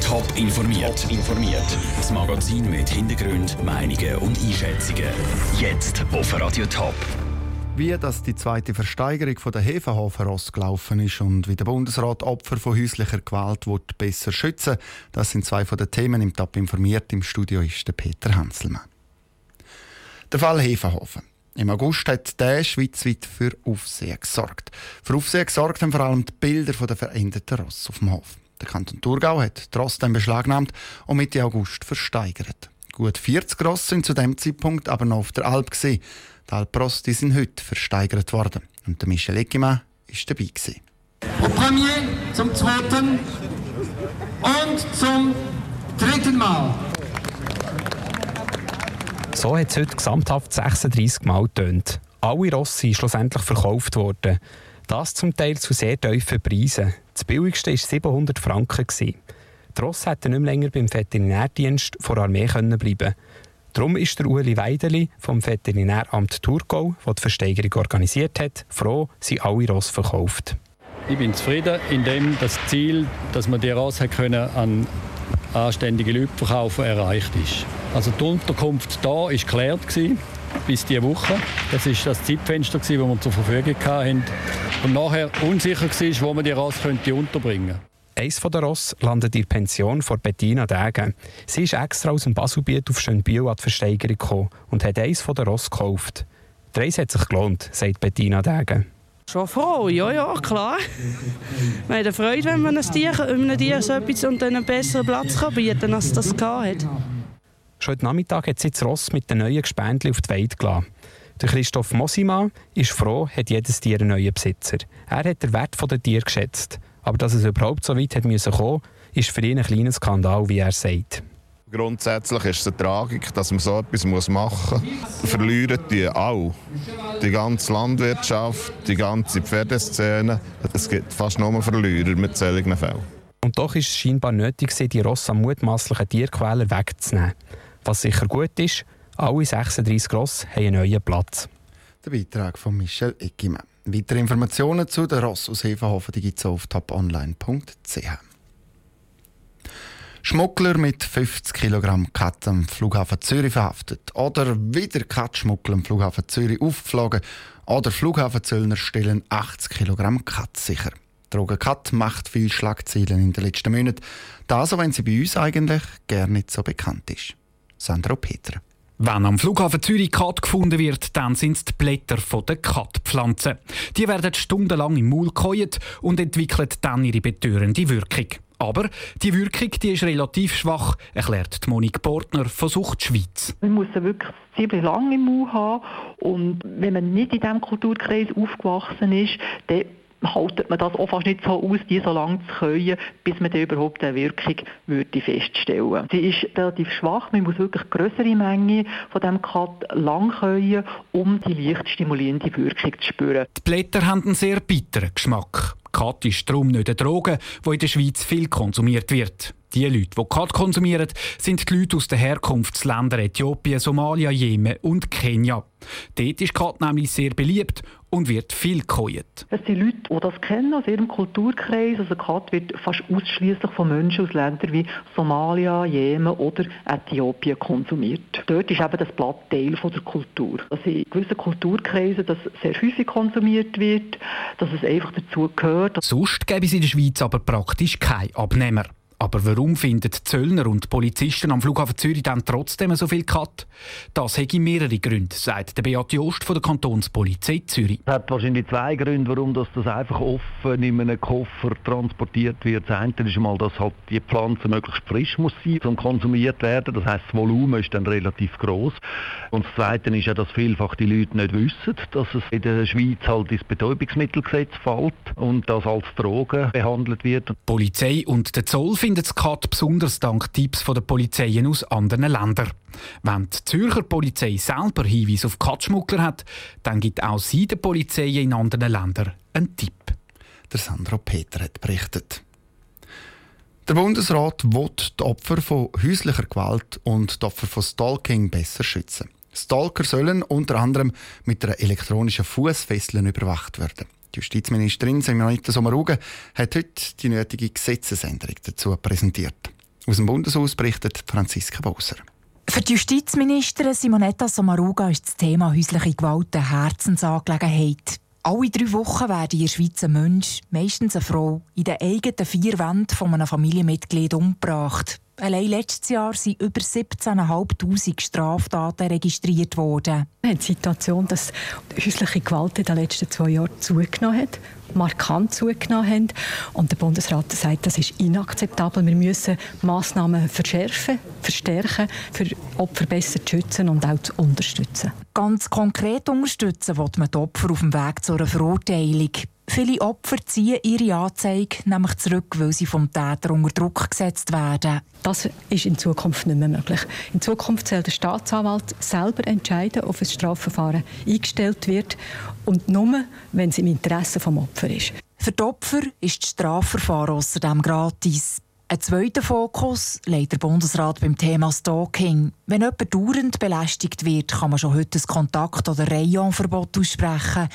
Top informiert. informiert. Das Magazin mit Hintergrund, Meinungen und Einschätzungen. Jetzt auf Radio Top. Wie das die zweite Versteigerung von der Hefenhofer gelaufen ist und wie der Bundesrat Opfer von häuslicher Gewalt wird besser schützen das sind zwei von den Themen im Top informiert. Im Studio ist der Peter Hanselmann. Der Fall Hefenhofen. Im August hat der schweizweit für Aufsehen gesorgt. Für Aufsehen gesorgt haben vor allem die Bilder der verendeten Ross auf dem Hof. Der Kanton Thurgau hat trotzdem beschlagnahmt und Mitte August versteigert. Gut 40 Ross sind zu dem Zeitpunkt aber noch auf der Alp. Gewesen. Die Alpros die sind heute versteigert worden. Und der Michel Eckimann war dabei. Gewesen. Vom Premier zum zweiten und zum dritten Mal. So hat es heute gesamthaft 36 Mal getönt. Alle Rosse sind schlussendlich verkauft worden. Das zum Teil zu sehr tiefen Preisen. Das billigste war 700 Franken. Die Rosse hätten nicht mehr länger beim Veterinärdienst vor der Armee bleiben Darum ist der Ueli Weideli vom Veterinäramt Thurgau, das die Versteigerung organisiert hat, froh, sie alle Ross verkauft. Ich bin zufrieden, indem das Ziel, dass man die Ross können an anständige Leute verkaufen, erreicht ist. Also die Unterkunft hier war geklärt bis diese Woche. Das war das Zeitfenster, das wir zur Verfügung hatten. Und nachher unsicher war, wo man die Ross unterbringen könnte. Eins von der Ross landet in der Pension von Bettina Degen. Sie ist extra aus dem Baselbiet auf Schönbiel an die Versteigerung gekommen und hat eins von der Ross gekauft. Die Reise hat sich gelohnt, sagt Bettina Degen. Schon froh, ja, ja, klar. Wir haben Freude, wenn man einem Tier, einem Tier so etwas und einen besseren Platz kann bieten kann, als das hat. Schon heute Nachmittag hat sie das Ross mit den neuen Gespendli auf die Weide gelassen. Der Christoph Mosima ist froh, hat jedes Tier einen neuen Besitzer. Er hat den Wert der Tiere geschätzt. Aber dass es überhaupt so weit hat müssen kommen, ist für ihn ein kleiner Skandal, wie er sagt. Grundsätzlich ist es eine Tragik, dass man so etwas machen muss. Verlieren die auch. Die ganze Landwirtschaft, die ganze Pferdeszene. Es gibt fast nur Verlierer mit solchen Fällen. Und doch ist es scheinbar nötig, die Ross am mutmaßlichen Tierquäler wegzunehmen. Was sicher gut ist, alle 36 Ross haben einen neuen Platz. Der Beitrag von Michel Eckimann. Weitere Informationen zu den Ross aus Hefenhofen gibt es auf toponline.ch. Schmuggler mit 50 Kilogramm Kat am Flughafen Zürich verhaftet. Oder wieder Katschmuggler am Flughafen Zürich aufgeflogen. Oder Flughafenzöllner stellen 80 Kilogramm Kat sicher. Drogenkat macht viel Schlagzeilen in den letzten Monaten. Das, auch wenn sie bei uns eigentlich gar nicht so bekannt ist. Sandro Peter. Wenn am Flughafen Zürich Kat gefunden wird, dann sind es die Blätter der Katpflanze. Die werden stundenlang im Maul geheult und entwickeln dann ihre betörende Wirkung. Aber die Wirkung die ist relativ schwach, erklärt Monique Portner von Sucht Schweiz. Man muss wirklich ziemlich lange im Mund haben und wenn man nicht in diesem Kulturkreis aufgewachsen ist, dann haltet man das auch fast nicht so aus, die so lange zu können, bis man überhaupt eine Wirkung würde feststellen Sie ist relativ schwach, man muss wirklich größere Menge von dem Kat lang können, um die leicht stimulierende Wirkung zu spüren. Die Blätter haben einen sehr bitteren Geschmack. Kat ist darum nicht eine Droge, die in der Schweiz viel konsumiert wird. Die Leute, die Kat konsumieren, sind die Leute aus den Herkunftsländern Äthiopien, Somalia, Jemen und Kenia. Dort ist Kat nämlich sehr beliebt und wird viel gekäut. Es sind Leute, die das kennen aus ihrem Kulturkreis. Also Kat wird fast ausschließlich von Menschen aus Ländern wie Somalia, Jemen oder Äthiopien konsumiert. Dort ist eben das Blatt Teil der Kultur. Also in gewissen Kulturkreisen das sehr häufig konsumiert wird, dass es einfach dazu gehört. Sonst gäbe es in der Schweiz aber praktisch keinen Abnehmer. Aber warum finden Zöllner und Polizisten am Flughafen Zürich dann trotzdem so viel Cut? Das hätte mehrere Gründe, sagt der Beat Jost von der Kantonspolizei Zürich. Es hat wahrscheinlich zwei Gründe, warum das, das einfach offen in einem Koffer transportiert wird. Das eine ist mal, dass halt die Pflanze möglichst frisch muss sein, um konsumiert werden. Das heißt, das Volumen ist dann relativ groß. Und das zweite ist ja, dass vielfach die Leute nicht wissen, dass es in der Schweiz halt ins Betäubungsmittelgesetz fällt und das als Droge behandelt wird. Die Polizei und der Zoll findet es gerade besonders dank Tipps von der Polizeien aus anderen Ländern. Wenn die Zürcher Polizei selber Hinweise auf Katschmuggler hat, dann gibt auch sie der Polizei in anderen Ländern einen Tipp. Der Sandro Peter hat berichtet. Der Bundesrat will die Opfer von häuslicher Gewalt und die Opfer von Stalking besser schützen. Stalker sollen unter anderem mit einer elektronischen Fußfessel überwacht werden. Die Justizministerin Simonetta Sommaruga hat heute die nötige Gesetzesänderung dazu präsentiert. Aus dem Bundeshaus berichtet Franziska Bowser. Für die Justizministerin Simonetta Sommaruga ist das Thema häusliche Gewalt eine Herzensangelegenheit. Alle drei Wochen werden in der Schweiz ein Mensch, meistens eine Frau, in den eigenen vier Wänden von einem Familienmitglied umgebracht. Allein letztes Jahr sind über 17.500 Straftaten registriert worden. Wir haben die Situation, dass häusliche Gewalt in den letzten zwei Jahren zugenommen hat, markant zugenommen hat. Und der Bundesrat sagt, das ist inakzeptabel. Wir müssen Massnahmen verschärfen, verstärken, für Opfer besser zu schützen und auch zu unterstützen. Ganz konkret unterstützen will man die Opfer auf dem Weg zu einer Verurteilung. Viele Opfer ziehen ihre Anzeige nämlich zurück, weil sie vom Täter unter Druck gesetzt werden. Das ist in Zukunft nicht mehr möglich. In Zukunft soll der Staatsanwalt selber entscheiden, ob ein Strafverfahren eingestellt wird und nur, wenn es im Interesse des Opfers ist. Für die Opfer ist das Strafverfahren außerdem gratis. Ein zweiter Fokus legt der Bundesrat beim Thema Stalking. Wenn jemand dauernd belästigt wird, kann man schon heute ein Kontakt- oder Rayonverbot aussprechen.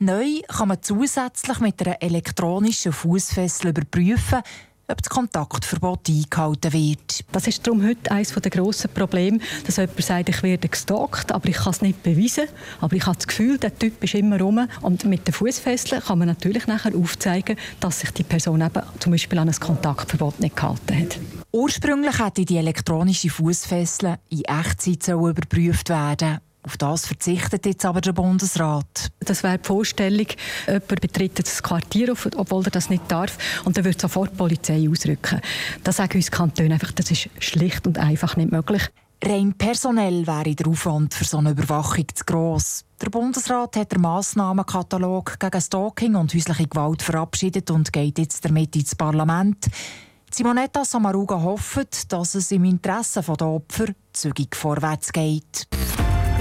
Neu kann man zusätzlich mit einer elektronischen Fußfessel überprüfen, ob das Kontaktverbot eingehalten wird. Das ist darum heute eines der grossen Probleme, dass jemand sagt, ich werde gestalkt, aber ich kann es nicht beweisen. Aber ich habe das Gefühl, der Typ ist immer rum. Und mit der Fußfessel kann man natürlich nachher aufzeigen, dass sich die Person eben zum Beispiel an ein Kontaktverbot nicht gehalten hat. Ursprünglich hätte die elektronische Fußfessel in Echtzeit überprüft werden auf das verzichtet jetzt aber der Bundesrat. Das wäre die Vorstellung, jemand betritt das Quartier, obwohl er das nicht darf, und dann wird sofort die Polizei ausrücken. Das sagen uns Kantone einfach, das ist schlicht und einfach nicht möglich. Rein personell wäre der Aufwand für so eine Überwachung zu gross. Der Bundesrat hat den Massnahmenkatalog gegen Stalking und häusliche Gewalt verabschiedet und geht jetzt damit ins Parlament. Simonetta Samaruga hofft, dass es im Interesse der Opfer zügig vorwärts geht.